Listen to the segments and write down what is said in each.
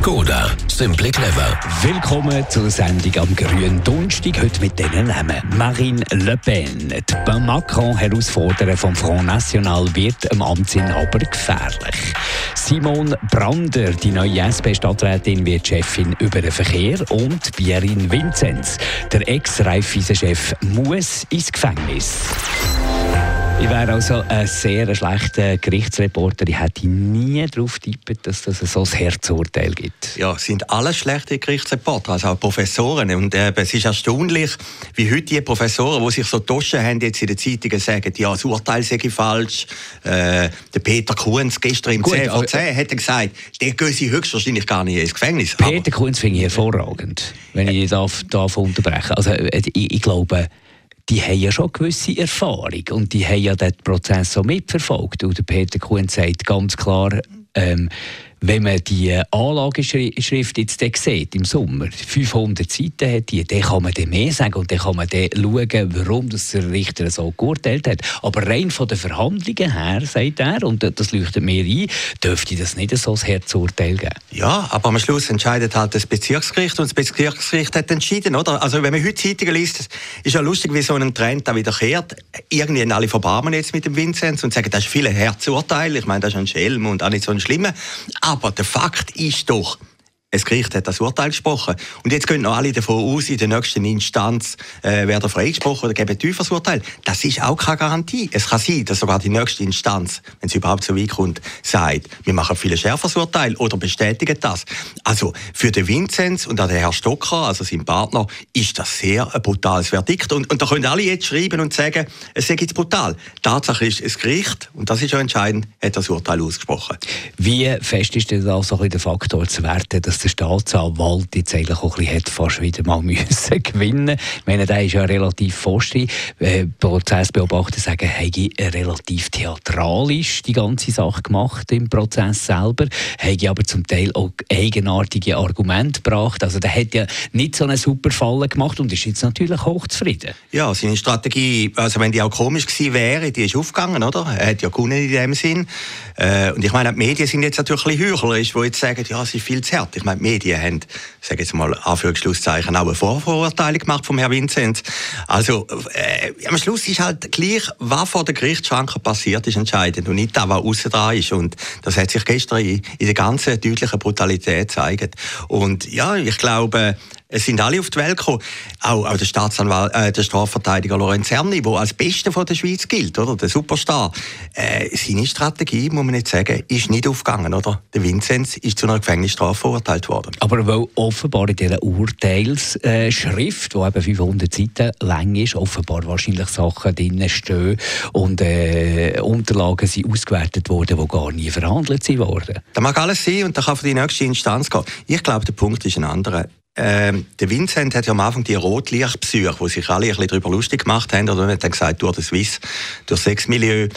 Skoda. Simply clever. Willkommen zur Sendung am grünen Donnerstag. Heute mit diesen Namen. Marine Le Pen. Die Macron-Herausforderer vom Front National wird am Amtsinhaber gefährlich. Simon Brander, die neue SP-Stadträtin, wird Chefin über den Verkehr. Und Pierin Vinzenz, der Ex-Raiffeisen-Chef, muss ins Gefängnis. Ich wäre also ein sehr schlechter Gerichtsreporter. Ich hätte nie darauf tippt, dass es so ein Herzurteil gibt. Ja, es sind alle schlechte Gerichtsreporter, also auch Professoren. Und äh, es ist erstaunlich, wie heute die Professoren, die sich so Taschen haben, jetzt in den Zeitungen sagen, ja, das Urteil sei falsch. Äh, der Peter Kunz gestern im Gut, 10 vor 10 hat gesagt, der gehen sie höchstwahrscheinlich gar nicht ins Gefängnis. Peter Kunz finde ich hervorragend, wenn ich ihn darf, darf unterbrechen Also äh, ich, ich glaube, die haben ja schon gewisse Erfahrung und die haben ja den Prozess so mitverfolgt. Und Peter Kuhn sagt ganz klar, ähm, wenn man die Anlageschrift jetzt sieht, im Sommer, 500 Seiten hat die, dann kann man mehr sagen und dann kann man dann schauen, warum das der Richter so geurteilt hat. Aber rein von den Verhandlungen her, sagt er, und das leuchtet mir ein, dürfte das nicht so ein Herzurteil geben. Ja, aber am Schluss entscheidet halt das Bezirksgericht und das Bezirksgericht hat entschieden, oder? Also wenn man heute Zeitungen liest, ist ja lustig, wie so ein Trend da wiederkehrt. Irgendwie haben alle verbarmen jetzt mit dem Vinzenz und sagen, das ist viele Herzurteile. Ich meine, das ist ein Schelm und auch nicht so ein Schlimmer. Aber der Fakt ist doch, das Gericht hat das Urteil gesprochen. Und jetzt gehen noch alle davon aus, in der nächsten Instanz äh, werden freigesprochen oder geben ein tieferes Urteil. Das ist auch keine Garantie. Es kann sein, dass sogar die nächste Instanz, wenn es überhaupt so weit kommt, sagt, wir machen viel schärferes Urteil oder bestätigen das. Also für den Vinzenz und auch den Herrn Stocker, also sein Partner, ist das sehr ein brutales Verdikt. Und, und da können alle jetzt schreiben und sagen, es sei jetzt brutal. Tatsache ist, das Gericht, und das ist ja entscheidend, hat das Urteil ausgesprochen. Wie fest ist denn da so ein der Faktor zu werten, dass der Staatsanwalt jetzt eigentlich auch ein bisschen fast wieder mal müssen gewinnen Ich meine, der ist ja relativ forschig. Äh, Prozessbeobachter sagen, er relativ theatralisch die ganze Sache gemacht im Prozess selber, habe aber zum Teil auch eigenartige Argumente gebracht. Also der hat ja nicht so einen super Fall gemacht und ist jetzt natürlich hochzufrieden. Ja, seine Strategie, also wenn die auch komisch gewesen wäre, die ist aufgegangen, oder? Er hat ja gewonnen in dem Sinn. Äh, und ich meine, die Medien sind jetzt natürlich ein bisschen heuchlerisch, die jetzt sagen, ja, es ist viel zu hart. Ich meine, die Medien haben, sage jetzt mal, Anführungsschlusszeichen, auch eine Vorverurteilung gemacht vom Herrn Vinzenz. Also, äh, am Schluss ist halt gleich, was vor der Gerichtsschranke passiert, ist entscheidend und nicht das, was außen dran ist. Und das hat sich gestern in, in der ganzen deutlichen Brutalität gezeigt. Und ja, ich glaube, es sind alle auf die Welt gekommen. Auch, auch der Staatsanwalt, äh, der Strafverteidiger Lorenz Herni, der als Beste von der Schweiz gilt, oder? Der Superstar. Äh, seine Strategie, muss man nicht sagen, ist nicht aufgegangen, oder? Der Vinzenz ist zu einer Gefängnisstrafe verurteilt worden. Aber weil offenbar in dieser Urteilsschrift, die eben 500 Seiten lang ist, offenbar wahrscheinlich Sachen drin stehen und äh, Unterlagen sind ausgewertet worden, die gar nie verhandelt worden. Das mag alles sein und da kann für die nächste Instanz gehen. Ich glaube, der Punkt ist ein anderer. Ähm, der Vincent hat ja am Anfang die Rotlichtpsych, wo sich alle ein bisschen darüber lustig gemacht haben, oder hat dann gesagt, durch das Swiss, durch Sexmilieu,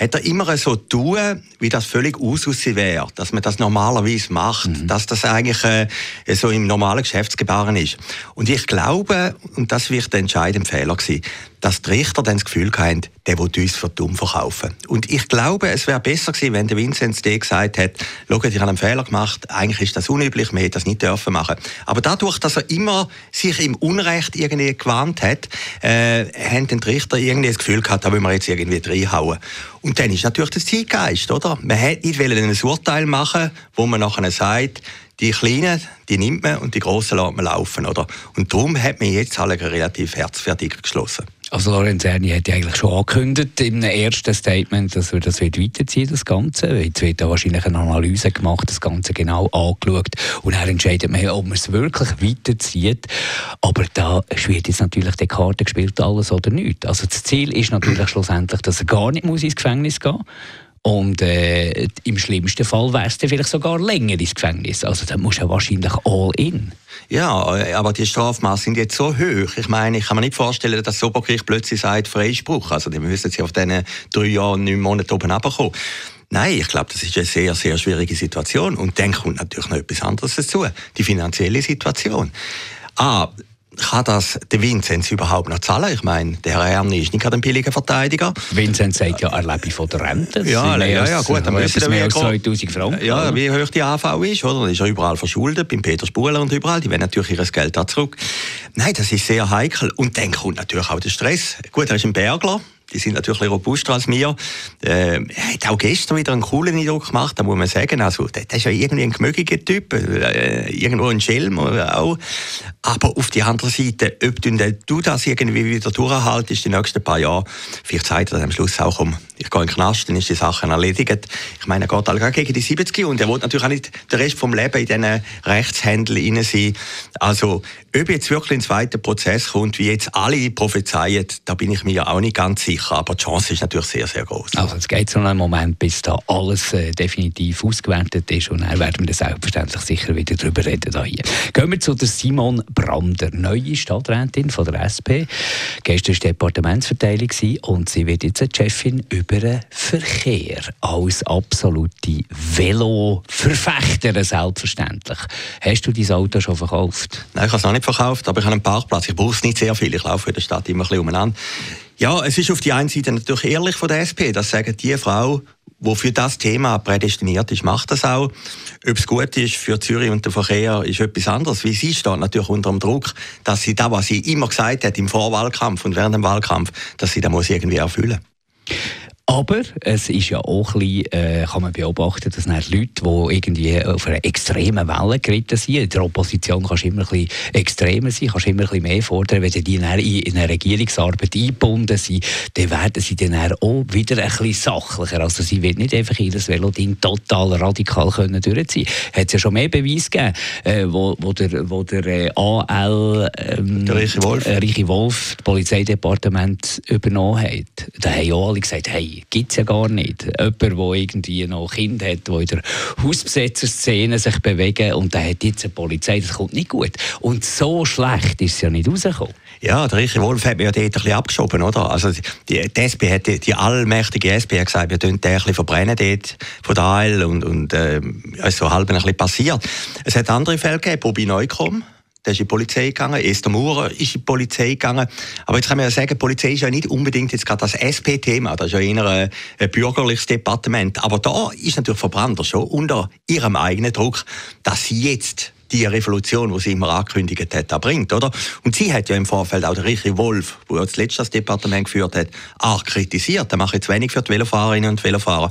hat er immer so tun, wie das völlig Usus wäre, dass man das normalerweise macht, mhm. dass das eigentlich äh, so im normalen Geschäftsgebaren ist. Und ich glaube, und das wird der entscheidende Fehler gewesen, dass die Richter dann das Gefühl hatten, der will uns für dumm verkaufen. Und ich glaube, es wäre besser gewesen, wenn der Vinzenz D gesagt hätte, schaut, ich habe einen Fehler gemacht, eigentlich ist das unüblich, wir hätten das nicht dürfen machen. Aber dadurch, dass er immer sich im Unrecht irgendwie gewarnt hat, äh, haben die Richter irgendwie das Gefühl gehabt, da wollen wir jetzt irgendwie reinhauen. Und dann ist natürlich das Zeitgeist, oder? Man hätte nicht ein Urteil machen wo man nachher sagt, die Kleinen, die nimmt man und die Großen lässt man laufen, oder? Und darum hat man jetzt alle relativ herzfertig geschlossen. Also Lorenz Erni hat ja eigentlich schon angekündigt einem ersten Statement, dass wir das weiterziehen, das Ganze. Jetzt wird da wahrscheinlich eine Analyse gemacht, das Ganze genau angeschaut und dann entscheidet man, ob man es wirklich weiterzieht. Aber da wird jetzt natürlich die Karte gespielt, alles oder nichts. Also das Ziel ist natürlich schlussendlich, dass er gar nicht muss ins Gefängnis gehen muss Und äh, im schlimmsten Fall wärst du vielleicht sogar länger ins Gefängnis. Also dann musst du wahrscheinlich all in. Ja, äh, aber die Strafmaße sind jetzt so hoch. Ich meine, ich kann mir nicht vorstellen, dass das Obergericht plötzlich sagt, Freispruch. Also die müssen sie auf diesen drei Jahren, neun Monaten oben runterkommen. Nein, ich glaube, das ist eine sehr, sehr schwierige Situation. Und dann kommt natürlich noch etwas anderes dazu. Die finanzielle Situation. Ah, kann das der Vinzenz überhaupt noch zahlen? Ich meine, der Herr Erni ist nicht gerade ein billiger Verteidiger. Vinzenz sagt ja, er lebe von der Rente. Ja, ja, ja, gut. Dann müssen mehr als 2000 Franken. Ja, wie hoch die AV ist, oder? Dann ist er überall verschuldet, beim Peter Spuler und überall. Die wollen natürlich ihr Geld da zurück. Nein, das ist sehr heikel. Und dann kommt natürlich auch der Stress. Gut, er ist ein Bergler die sind natürlich robuster als mir. Äh, hat auch gestern wieder einen coolen Eindruck gemacht, da muss man sagen. Also, der, der ist ja irgendwie ein gemögiger Typ, äh, irgendwo ein Schelm auch. Aber auf der anderen Seite, ob du, das irgendwie wieder durchhaltest, die nächsten paar Jahre, vielleicht sagt er am Schluss auch um, ich gehe in den Knast, dann ist die Sache erledigt. Ich meine, er geht alle gegen die 70 und er will natürlich auch nicht den Rest vom Leben in diesen Rechtshändel rein sein. Also, ob jetzt wirklich ein zweiter Prozess kommt, wie jetzt alle prophezeien, da bin ich mir auch nicht ganz sicher. Aber die Chance ist natürlich sehr, sehr groß. Also es geht so einen Moment, bis da alles äh, definitiv ausgewertet ist und dann werden wir selbstverständlich sicher wieder darüber reden. Da hier. Gehen wir zu der Simon Brander, neue Stadträtin von der SP. Gestern war Departementsverteilung und sie wird jetzt eine Chefin über den Verkehr als absolute Velo-Verfechterin selbstverständlich. Hast du dein Auto schon verkauft? Nein, ich habe es noch nicht verkauft, aber ich habe einen Parkplatz. Ich brauche es nicht sehr viel. Ich laufe in der Stadt immer ein bisschen umeinander. Ja, es ist auf die einen Seite natürlich ehrlich von der SP, dass sagen, die Frau, die für das Thema prädestiniert ist, macht das auch. Ob es gut ist für Zürich und den Verkehr, ist etwas anderes. Wie sie steht natürlich unter dem Druck, dass sie das, was sie immer gesagt hat im Vorwahlkampf und während dem Wahlkampf, dass sie das muss irgendwie erfüllen muss. Aber es ist ja auch ein bisschen, äh, kann man beobachten, dass Leute, die irgendwie auf einer extremen Welle geritten sind, in der Opposition kannst du immer ein bisschen extremer sein, kannst immer ein bisschen mehr fordern. Wenn die dann in eine Regierungsarbeit eingebunden sind, dann werden sie dann auch wieder ein bisschen sachlicher. Also sie wird nicht einfach ihr Veloding total radikal können durchziehen. Hat es ja schon mehr Beweise gegeben, äh, wo, wo der, wo der äh, AL ähm, der Richie Wolf. Äh, Richie Wolf das Polizeidepartement übernommen hat. Da haben ja alle gesagt, hey, gibt es ja gar nicht. Jemand, der irgendwie noch Kind hat, der in der Hausbesetzerszene sich bewegen und der hat jetzt eine Polizei, das kommt nicht gut. Und so schlecht ist es ja nicht rausgekommen. Ja, der Richard Wolf hat mir ja dort ein abgeschoben, oder? Also die, die SP hat, die, die allmächtige SP hat gesagt, wir tun den ein bisschen verbrennen dort von der und, und äh, ist so halb ein bisschen passiert. Es hat andere Fälle gegeben, Bobby Neukomm, der ist in die Polizei gegangen, Esther Maurer ist in die Polizei gegangen. Aber jetzt kann man ja sagen, die Polizei ist ja nicht unbedingt jetzt gerade das SP-Thema, das ist ja eher ein, ein bürgerliches Departement. Aber da ist natürlich Verbrannt schon unter ihrem eigenen Druck, dass sie jetzt die Revolution, die sie immer angekündigt hat, bringt, oder? Und sie hat ja im Vorfeld auch der Richie Wolf, der ja zuletzt das Departement geführt hat, auch kritisiert. Der macht jetzt wenig für die Velofahrerinnen und Velofahrer.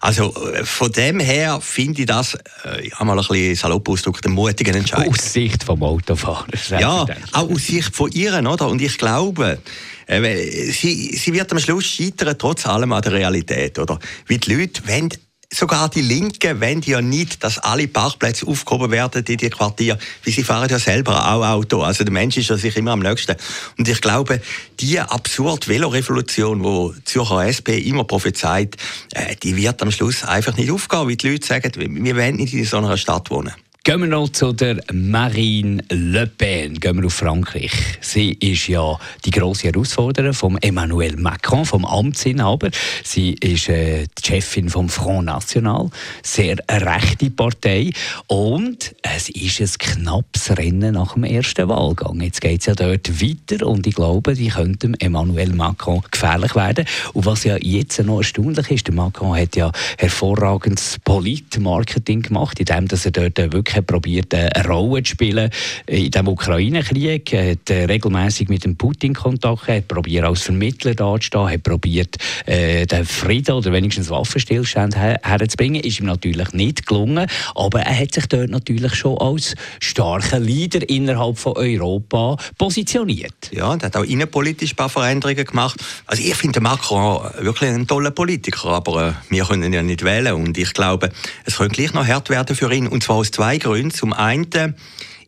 Also äh, von dem her finde ich das, äh, ich habe mal ein bisschen salopp ausgedrückt, einen mutigen Entscheid. Aus Sicht vom Autofahrer. Ja, auch aus Sicht von ihren, oder? Und ich glaube, äh, sie, sie wird am Schluss scheitern, trotz allem an der Realität, oder? Wie die Leute wollen sogar die Linken wollen ja nicht, dass alle Parkplätze aufgehoben werden in die Quartier, weil sie fahren ja selber auch Auto. Also der Mensch ist ja sich immer am nächsten. Und ich glaube, die absurde Velorevolution, die Zürcher SP immer prophezeit, äh, die wird am Schluss einfach nicht aufgehen, weil die Leute sagen, wir wollen nicht in so einer Stadt wohnen. Gehen wir noch zu der Marine Le Pen. Gehen wir auf Frankreich. Sie ist ja die grosse Herausforderin von Emmanuel Macron, vom Amtsinhaber. Sie ist äh, die Chefin vom Front National, sehr rechte Partei. Und es ist ein knappes Rennen nach dem ersten Wahlgang. Jetzt geht es ja dort weiter und ich glaube, die könnten Emmanuel Macron gefährlich werden. Und was ja jetzt noch erstaunlich ist, der Macron hat ja hervorragendes Politmarketing gemacht, indem er dort wirklich wirklich probiert, eine Rolle zu spielen in dem Ukraine-Krieg. Er hat äh, regelmäßig mit dem Putin Kontakt gehabt, hat probiert als Vermittler dazustehen, hat probiert, äh, den Frieden oder wenigstens Waffenstillstand her herzubringen. Ist ihm natürlich nicht gelungen, aber er hat sich dort natürlich schon als starker Leader innerhalb von Europa positioniert. Ja, und hat auch innenpolitisch ein paar Veränderungen gemacht. Also ich finde Macron wirklich einen tollen Politiker, aber äh, wir können ihn ja nicht wählen und ich glaube, es könnte gleich noch hart werden für ihn und zwar aus zwei Gründe. Zum einen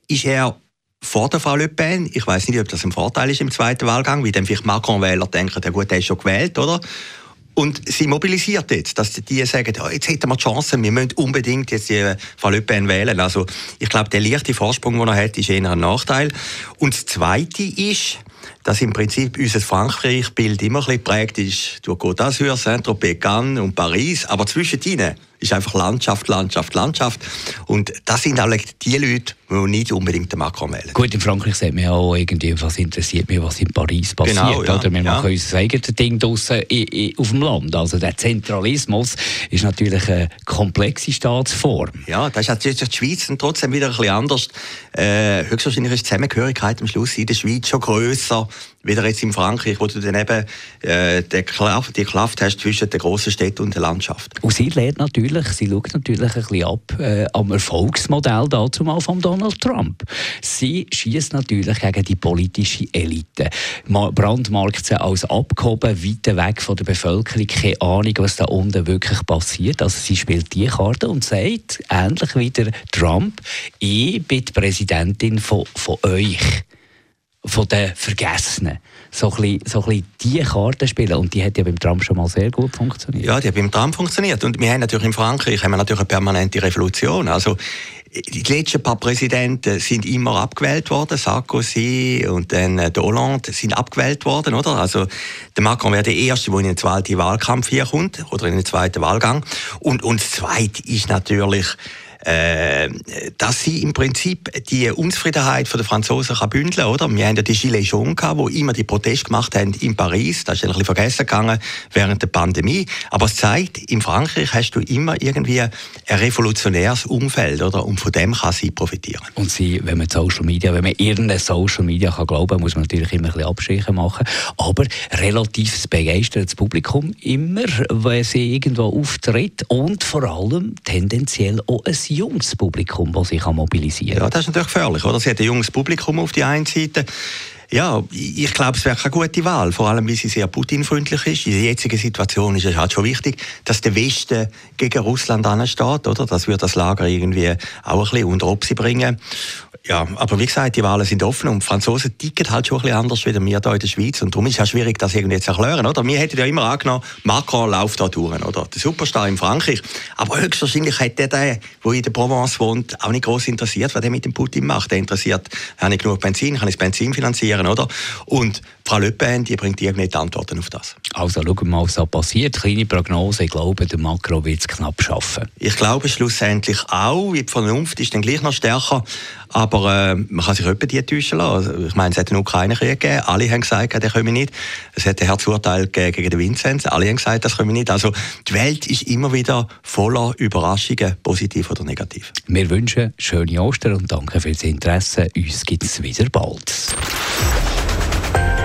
ist er vor der Frau Le Pen. Ich weiß nicht, ob das ein Vorteil ist im zweiten Wahlgang, wie dann vielleicht Macron-Wähler denken, der gut, ist schon gewählt, oder? Und sie mobilisiert jetzt, dass die sagen, oh, jetzt hätten wir die Chance, wir müssen unbedingt jetzt die Frau Le Pen wählen. Also ich glaube, der leichte Vorsprung, den er hat, ist eher ein Nachteil. Und das Zweite ist, dass im Prinzip unser Frankreich-Bild immer ein bisschen geprägt ist durch Côte d'Azur, Saint-Tropez, Cannes und Paris, aber zwischen ihnen ist einfach Landschaft, Landschaft, Landschaft. Und das sind alle die Leute, die nicht unbedingt den Macron wählen. Gut, in Frankreich sagt man ja auch irgendwie, was interessiert mich, was in Paris passiert. Genau, ja, oder wir ja. machen unser eigenes Ding draussen auf dem Land. Also der Zentralismus ist natürlich eine komplexe Staatsform. Ja, das ist jetzt die Schweiz trotzdem wieder ein bisschen anders. Äh, höchstwahrscheinlich ist die Zusammengehörigkeit am Schluss in der Schweiz schon grösser wieder jetzt in Frankreich, wo du dann eben äh, die, Kraft, die hast zwischen der grossen Städten und der Landschaft. Und sie lernt natürlich, sie schaut natürlich ein bisschen ab äh, am Erfolgsmodell dazu mal von Donald Trump. Sie schießt natürlich gegen die politische Elite. Brandmarkt sie als abgehoben, weit weg von der Bevölkerung, keine Ahnung, was da unten wirklich passiert. Also sie spielt die Karte und sagt, ähnlich wie der Trump, ich bin die Präsidentin von, von euch von den Vergessenen. So ein, bisschen, so ein bisschen diese Karten spielen. Und die hat ja beim Trump schon mal sehr gut funktioniert. Ja, die hat beim Trump funktioniert. Und wir haben natürlich in Frankreich haben wir natürlich eine permanente Revolution. Also, die letzten paar Präsidenten sind immer abgewählt worden. Sarkozy und dann äh, Hollande sind abgewählt worden, oder? Also, der Macron wäre der Erste, der in den zweiten Wahlkampf hier kommt, oder in den zweiten Wahlgang. Und, und das Zweite ist natürlich, äh, dass sie im Prinzip die Unzufriedenheit der Franzosen kann bündeln oder? Wir haben ja die Gilets jaunes gehabt, die immer die Proteste gemacht haben in Paris. Das ist ein bisschen vergessen gegangen während der Pandemie. Aber es zeigt, in Frankreich hast du immer irgendwie ein revolutionäres Umfeld, oder? Und von dem kann sie profitieren. Und sie, wenn man Social Media, wenn man irgendeine Social Media kann glauben, muss man natürlich immer ein bisschen Abstriche machen. Aber relativ begeistertes Publikum immer, wenn sie irgendwo auftritt und vor allem tendenziell auch ein junges Publikum, das sich mobilisieren kann. Ja, das ist natürlich gefährlich. Oder? Sie hat ein junges Publikum auf der einen Seite. Ja, ich glaube, es wäre keine gute Wahl, vor allem, weil sie sehr Putin-freundlich ist. In der jetzigen Situation ist es halt schon wichtig, dass der Westen gegen Russland ansteht, oder? Das wird das Lager irgendwie auch ein bisschen unter Obsi bringen. Ja, aber wie gesagt, die Wahlen sind offen und die Franzosen ticken halt schon ein bisschen anders wie wir hier in der Schweiz und darum ist es auch schwierig, das irgendwie zu erklären, oder? Wir hätten ja immer angenommen, Macron läuft da durch, oder? Der Superstar in Frankreich. Aber höchstwahrscheinlich hat der, der, der in der Provence wohnt, auch nicht groß interessiert, was der mit dem Putin macht. Der interessiert, habe ich genug Benzin, kann ich das Benzin finanzieren, oder? Und Frau Le Pen, die bringt irgendwie die Antworten auf das. Also schauen wir mal, was da passiert. Kleine Prognose, ich glaube, der Macron wird es knapp schaffen. Ich glaube schlussendlich auch, die Vernunft ist dann gleich noch stärker, aber äh, man kann sich etwa die täuschen lassen. Also, ich meine, es hat einen Ukraine-Krieg gegeben, alle haben gesagt, der komme nicht. Es hat ein Herzurteil gegen den Vinzenz, alle haben gesagt, das komme nicht. Also die Welt ist immer wieder voller Überraschungen, positiv oder negativ. Wir wünschen schöne Ostern und danke für das Interesse. Uns gibt es wieder bald.